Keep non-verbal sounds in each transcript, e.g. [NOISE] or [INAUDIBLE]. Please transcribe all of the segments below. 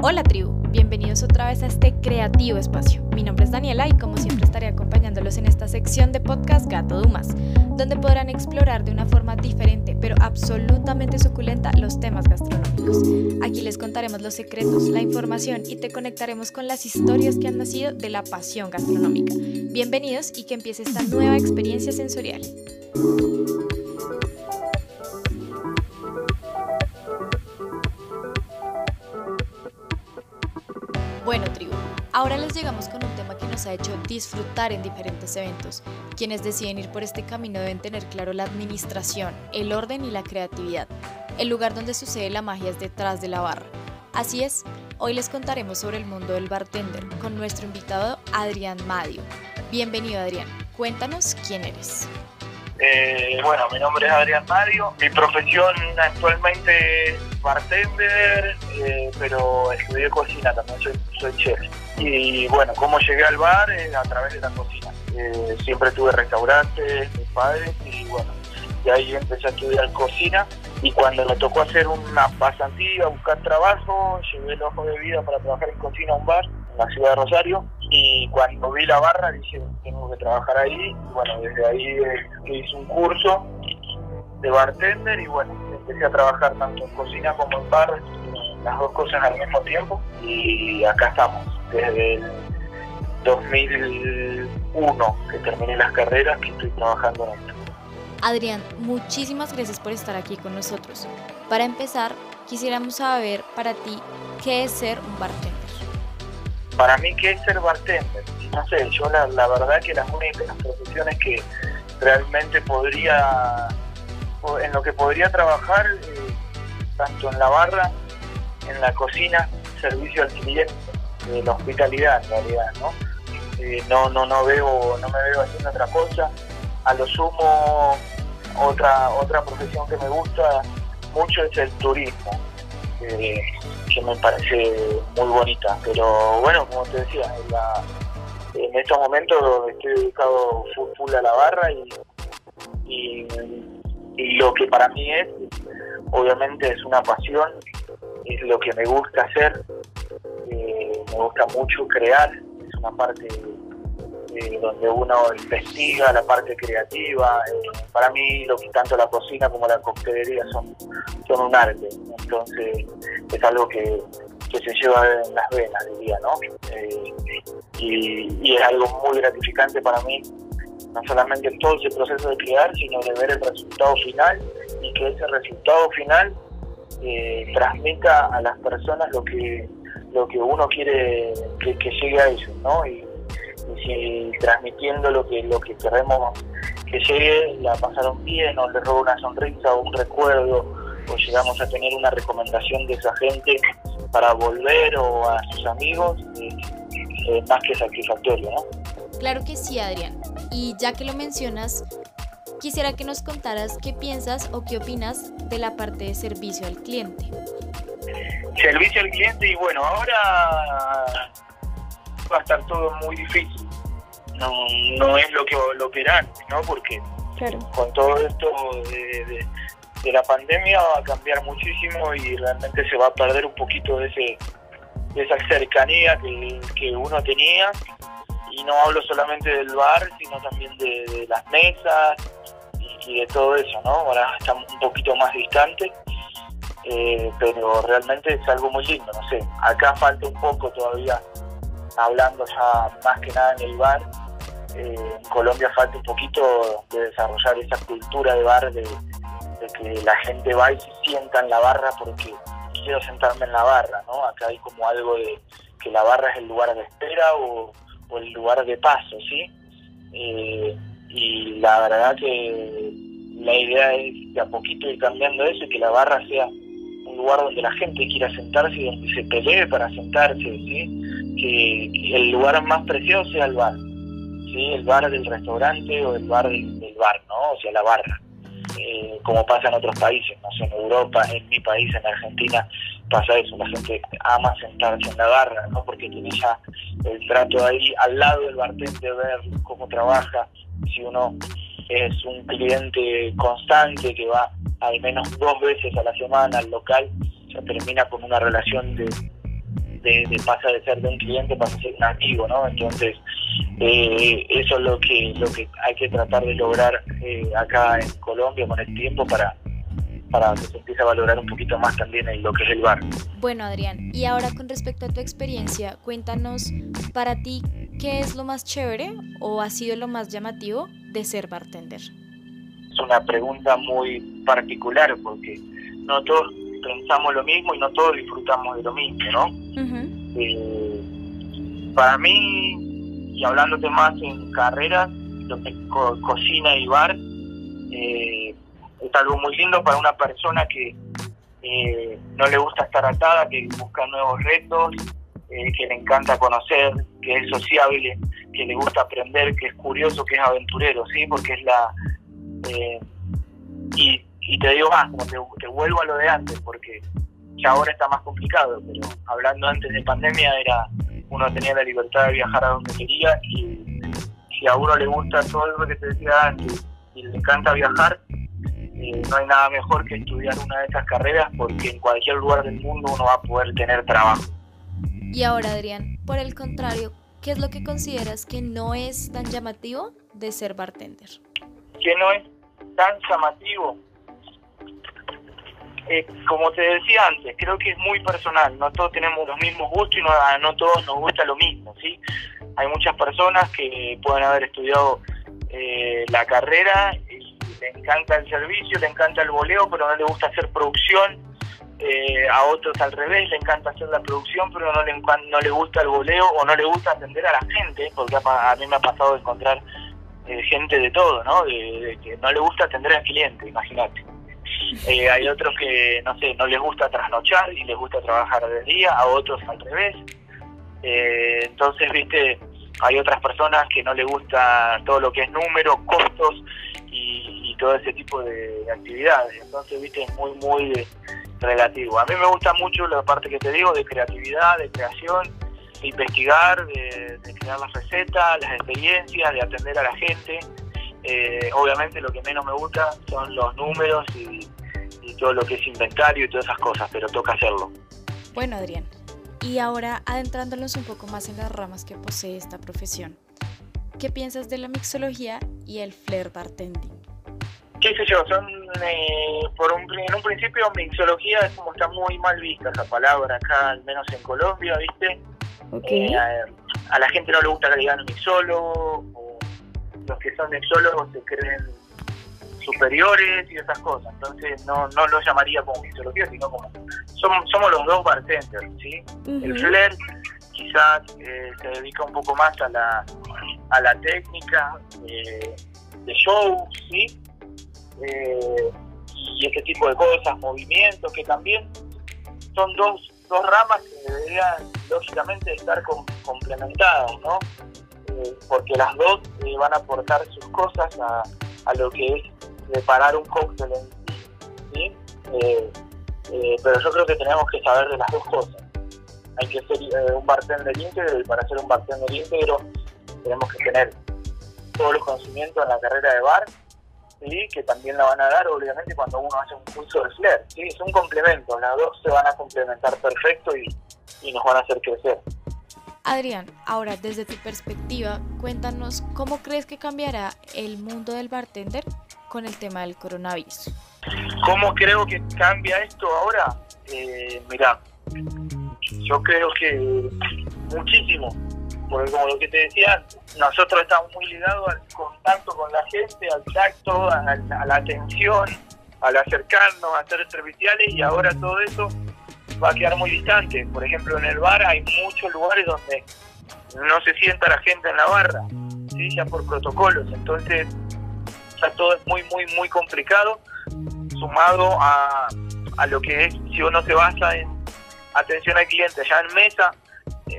Hola tribu, bienvenidos otra vez a este creativo espacio. Mi nombre es Daniela y como siempre estaré acompañándolos en esta sección de podcast Gato Dumas, donde podrán explorar de una forma diferente pero absolutamente suculenta los temas gastronómicos. Aquí les contaremos los secretos, la información y te conectaremos con las historias que han nacido de la pasión gastronómica. Bienvenidos y que empiece esta nueva experiencia sensorial. Bueno, tribu, ahora les llegamos con un tema que nos ha hecho disfrutar en diferentes eventos. Quienes deciden ir por este camino deben tener claro la administración, el orden y la creatividad. El lugar donde sucede la magia es detrás de la barra. Así es, hoy les contaremos sobre el mundo del bartender con nuestro invitado Adrián Madio. Bienvenido Adrián, cuéntanos quién eres. Eh, bueno, mi nombre es Adrián Madio. Mi profesión actualmente bartender, eh, pero estudié cocina también, soy, chef. Y bueno, ¿cómo llegué al bar? a través de la cocina. Eh, siempre tuve restaurantes, mis padres, y bueno, de ahí empecé a estudiar cocina. Y cuando me tocó hacer una pasantía, buscar trabajo, llevé el ojo de vida para trabajar en cocina a un bar en la ciudad de Rosario y cuando vi la barra dije, tengo que trabajar ahí. Y bueno, desde ahí eh, hice un curso de bartender y bueno, empecé a trabajar tanto en cocina como en bar, las dos cosas al mismo tiempo. Y acá estamos, desde el 2001 que terminé las carreras, que estoy trabajando en esto. Adrián, muchísimas gracias por estar aquí con nosotros. Para empezar, quisiéramos saber para ti qué es ser un bartender. Para mí, ¿qué es ser bartender? No sé, yo la, verdad que las únicas profesiones que realmente podría, en lo que podría trabajar, eh, tanto en la barra, en la cocina, servicio al cliente, eh, la hospitalidad en realidad, ¿no? Eh, no, no, no veo, no me veo haciendo otra cosa. A lo sumo, otra, otra profesión que me gusta mucho es el turismo que me parece muy bonita. Pero bueno, como te decía, en, estos momentos estoy dedicado full, a la barra y, y, lo que para mí es, obviamente es una pasión, es lo que me gusta hacer, eh, me gusta mucho crear, es una parte eh, donde uno investiga la parte creativa. Eh, para mí, lo que tanto la cocina como la coctelería son, son un arte. Entonces, es algo que, se lleva en las venas, diría, ¿no? Eh, y, es algo muy gratificante para mí, no solamente todo ese proceso de crear, sino de ver el resultado final y que ese resultado final transmita a las personas lo que lo que uno quiere que, llegue a ellos, ¿no? Y, si transmitiendo lo que lo que queremos que llegue, la pasaron bien o le roba una sonrisa o un recuerdo o llegamos a tener una recomendación de esa gente para volver o a sus amigos, es más que satisfactorio, ¿no? Claro que sí, Adrián. Y ya que lo mencionas, quisiera que nos contaras qué piensas o qué opinas de la parte de servicio al cliente. Servicio al cliente y bueno, ahora va a estar todo muy difícil. No, no es lo que lo que era antes, ¿no? Porque con todo esto de, la pandemia va a cambiar muchísimo y realmente se va a perder un poquito de ese de esa cercanía que, que uno tenía y no hablo solamente del bar sino también de, las mesas y, de todo eso no ahora estamos un poquito más distantes eh, pero realmente es algo muy lindo no sé acá falta un poco todavía hablando ya más que nada en el bar, eh, en Colombia falta un poquito de desarrollar esa cultura de bar, de, que la gente va y se sienta en la barra porque quiero sentarme en la barra, ¿no? Acá hay como algo de que la barra es el lugar de espera o, el lugar de paso, ¿sí? Eh, y la verdad que la idea es de a poquito ir cambiando eso y que la barra sea un lugar donde la gente quiera sentarse y donde se pelee para sentarse, ¿sí? que el lugar más precioso sea el bar, ¿sí? el bar del restaurante o el bar del, bar, ¿no? o sea, la barra, eh, como pasa en otros países, no en Europa, en mi país, en Argentina, pasa eso, la gente ama sentarse en la barra, ¿no? porque tiene ya el trato ahí al lado del bartender, ver cómo trabaja, si uno es un cliente constante que va al menos dos veces a la semana al local, se termina con una relación de de, pasa de ser de un cliente pasa ser un amigo, ¿no? Entonces, eh, eso es lo que, lo que hay que tratar de lograr eh, acá en Colombia con el tiempo para, para que se empiece a valorar un poquito más también en lo que es el bar. Bueno, Adrián, y ahora con respecto a tu experiencia, cuéntanos para ti qué es lo más chévere o ha sido lo más llamativo de ser bartender. Es una pregunta muy particular porque no todos pensamos lo mismo y no todos disfrutamos de lo mismo, ¿no? Eh, para mí, y hablándote más en carreras, lo que cocina y bar, eh, es algo muy lindo para una persona que eh, no le gusta estar atada, que busca nuevos retos, que le encanta conocer, que es sociable, que le gusta aprender, que es curioso, que es aventurero, ¿sí? Porque es la... y y te digo más, como te, vuelvo a lo de antes, porque ya ahora está más complicado, pero hablando antes de pandemia era uno tenía la libertad de viajar a donde quería y si a uno le gusta todo lo que te decía antes y le encanta viajar, eh, no hay nada mejor que estudiar una de esas carreras porque en cualquier lugar del mundo uno va a poder tener trabajo. Y ahora, Adrián, por el contrario, ¿qué es lo que consideras que no es tan llamativo de ser bartender? Que no es tan llamativo eh, como te decía antes, creo que es muy personal, no todos tenemos los mismos gustos y no, no todos nos gusta lo mismo, ¿sí? Hay muchas personas que pueden haber estudiado eh, la carrera le encanta el servicio, le encanta el voleo, pero no le gusta hacer producción, eh, a otros al revés, le encanta hacer la producción, pero no le, no le gusta el voleo o no le gusta atender a la gente, porque a, mí me ha pasado de encontrar gente de todo, ¿no? de, que no le gusta atender al cliente, imagínate. Eh, hay otros que, no sé, no les gusta trasnochar y les gusta trabajar de día, a otros al revés. Eh, entonces, viste, hay otras personas que no les gusta todo lo que es número, costos y, todo ese tipo de actividades. Entonces, viste, es muy, muy relativo. A mí me gusta mucho la parte que te digo de creatividad, de creación, de investigar, de, crear las recetas, las experiencias, de atender a la gente. Eh, obviamente lo que menos me gusta son los números y, todo lo que es inventario y todas esas cosas, pero toca hacerlo. Bueno, Adrián, y ahora adentrándonos un poco más en las ramas que posee esta profesión, ¿qué piensas de la mixología y el flair bartending? Qué sé yo, son eh, por un, en un principio mixología es como está muy mal vista esa palabra acá, al menos en Colombia, ¿viste? Eh, a, la gente no le gusta que le digan mixólogo, o los que son mixólogos se creen superiores y esas cosas. Entonces no, no lo llamaría como mixología, sino como somos, somos los dos bartenders, ¿sí? El Flair quizás eh, se dedica un poco más a la, a la técnica eh, de show, ¿sí? Eh, y ese tipo de cosas, movimientos, que también son dos, dos ramas que deberían lógicamente estar complementadas, ¿no? porque las dos van a aportar sus cosas a, a lo que es preparar un cóctel en sí, eh, eh, pero yo creo que tenemos que saber de las dos cosas. Hay que ser eh, un bartender íntegro y para ser un bartender íntegro tenemos que tener todos los conocimientos en la carrera de bar, ¿sí? que también la van a dar obviamente cuando uno hace un curso de flair. ¿sí? Es un complemento, las dos se van a complementar perfecto y, y nos van a hacer crecer. Adrián, ahora desde tu perspectiva, cuéntanos cómo crees que cambiará el mundo del bartender con el tema del coronavirus. ¿Cómo creo que cambia esto ahora? Eh, mira, yo creo que muchísimo, porque como lo que te decía, nosotros estamos muy ligados al contacto con la gente, al tacto, a, la atención, al acercarnos, a ser serviciales y ahora todo eso va a quedar muy distante. Por ejemplo, en el bar hay muchos lugares donde no se sienta la gente en la barra, ¿sí? ya por protocolos. Entonces, ya todo es muy, muy, muy complicado, sumado a, a lo que es, si uno se basa en atención al cliente ya en mesa,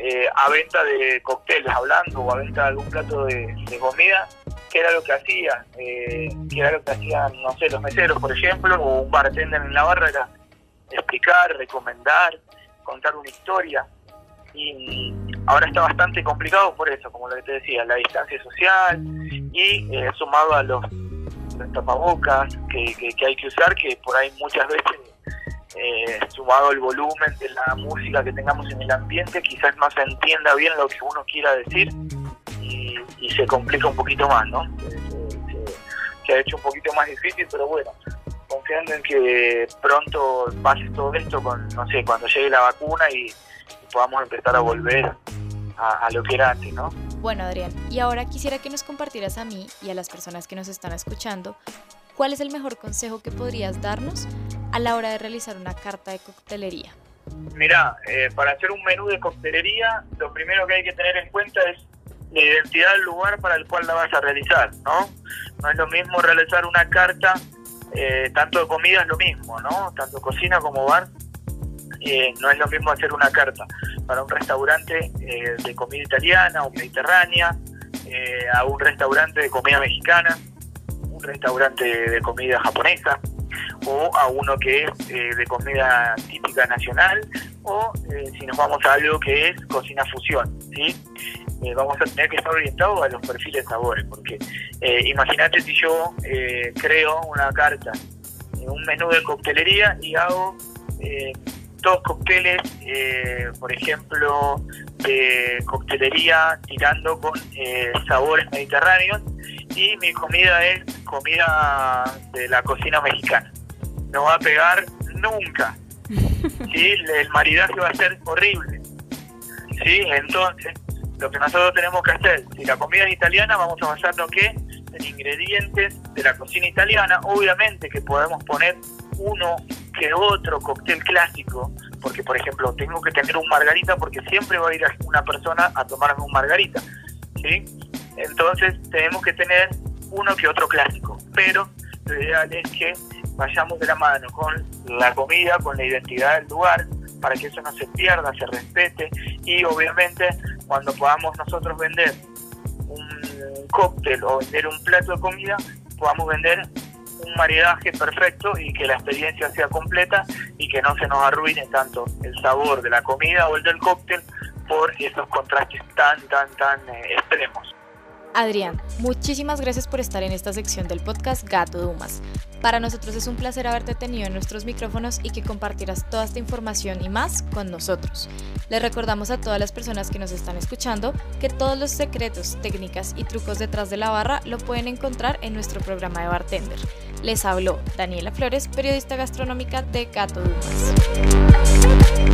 eh, a venta de cócteles hablando o a venta de algún plato de, comida, que era lo que hacía, eh, que era lo que hacían, no sé, los meseros, por ejemplo, o un bartender en la barra, era explicar, recomendar, contar una historia. Y ahora está bastante complicado por eso, como lo que te decía, la distancia social y eh, sumado a los, tapabocas que, que, hay que usar, que por ahí muchas veces eh, sumado el volumen de la música que tengamos en el ambiente, quizás no se entienda bien lo que uno quiera decir y, se complica un poquito más, ¿no? Se, ha hecho un poquito más difícil, pero bueno, confiando en que pronto pase todo esto, con, no sé, cuando llegue la vacuna y, podamos empezar a volver a, a lo que era antes, ¿no? Bueno, Adrián, y ahora quisiera que nos compartieras a mí y a las personas que nos están escuchando ¿cuál es el mejor consejo que podrías darnos a la hora de realizar una carta de coctelería? Mira, eh, para hacer un menú de coctelería, lo primero que hay que tener en cuenta es la identidad del lugar para el cual la vas a realizar, ¿no? No es lo mismo realizar una carta, eh, tanto de comida es lo mismo, ¿no? Tanto cocina como bar, eh, no es lo mismo hacer una carta para un restaurante de comida italiana o mediterránea, a un restaurante de comida mexicana, un restaurante de comida japonesa o a uno que es eh, de comida típica nacional o eh, si nos vamos a algo que es cocina fusión, ¿sí? Eh, vamos a tener que estar orientados a los perfiles de sabores, porque imagínate si yo creo una carta, un menú de coctelería y hago dos cócteles, por ejemplo, de coctelería tirando con sabores mediterráneos y mi comida es comida de la cocina mexicana. No va a pegar nunca. [LAUGHS] ¿sí? El maridaje va a ser horrible. ¿sí? Entonces, lo que nosotros tenemos que hacer, si la comida es italiana, vamos a basarnos que en ingredientes de la cocina italiana, obviamente que podemos poner uno que otro cóctel clásico, porque por ejemplo tengo que tener un margarita porque siempre va a ir una persona a tomarme un margarita, ¿sí? Entonces tenemos que tener uno que otro clásico, pero lo ideal es que vayamos de la mano con la comida, con la identidad del lugar, para que eso no se pierda, se respete y obviamente cuando podamos nosotros vender un cóctel o vender un plato de comida, podamos vender un maridaje perfecto y que la experiencia sea completa y que no se nos arruine tanto el sabor de la comida o el del cóctel por esos contrastes tan, tan, tan eh, extremos. Adrián, muchísimas gracias por estar en esta sección del podcast Gato Dumas. Para nosotros es un placer haberte tenido en nuestros micrófonos y que compartieras toda esta información y más con nosotros. Les recordamos a todas las personas que nos están escuchando que todos los secretos, técnicas y trucos detrás de la barra lo pueden encontrar en nuestro programa de bartender. Les habló Daniela Flores, periodista gastronómica de Gato Dumas.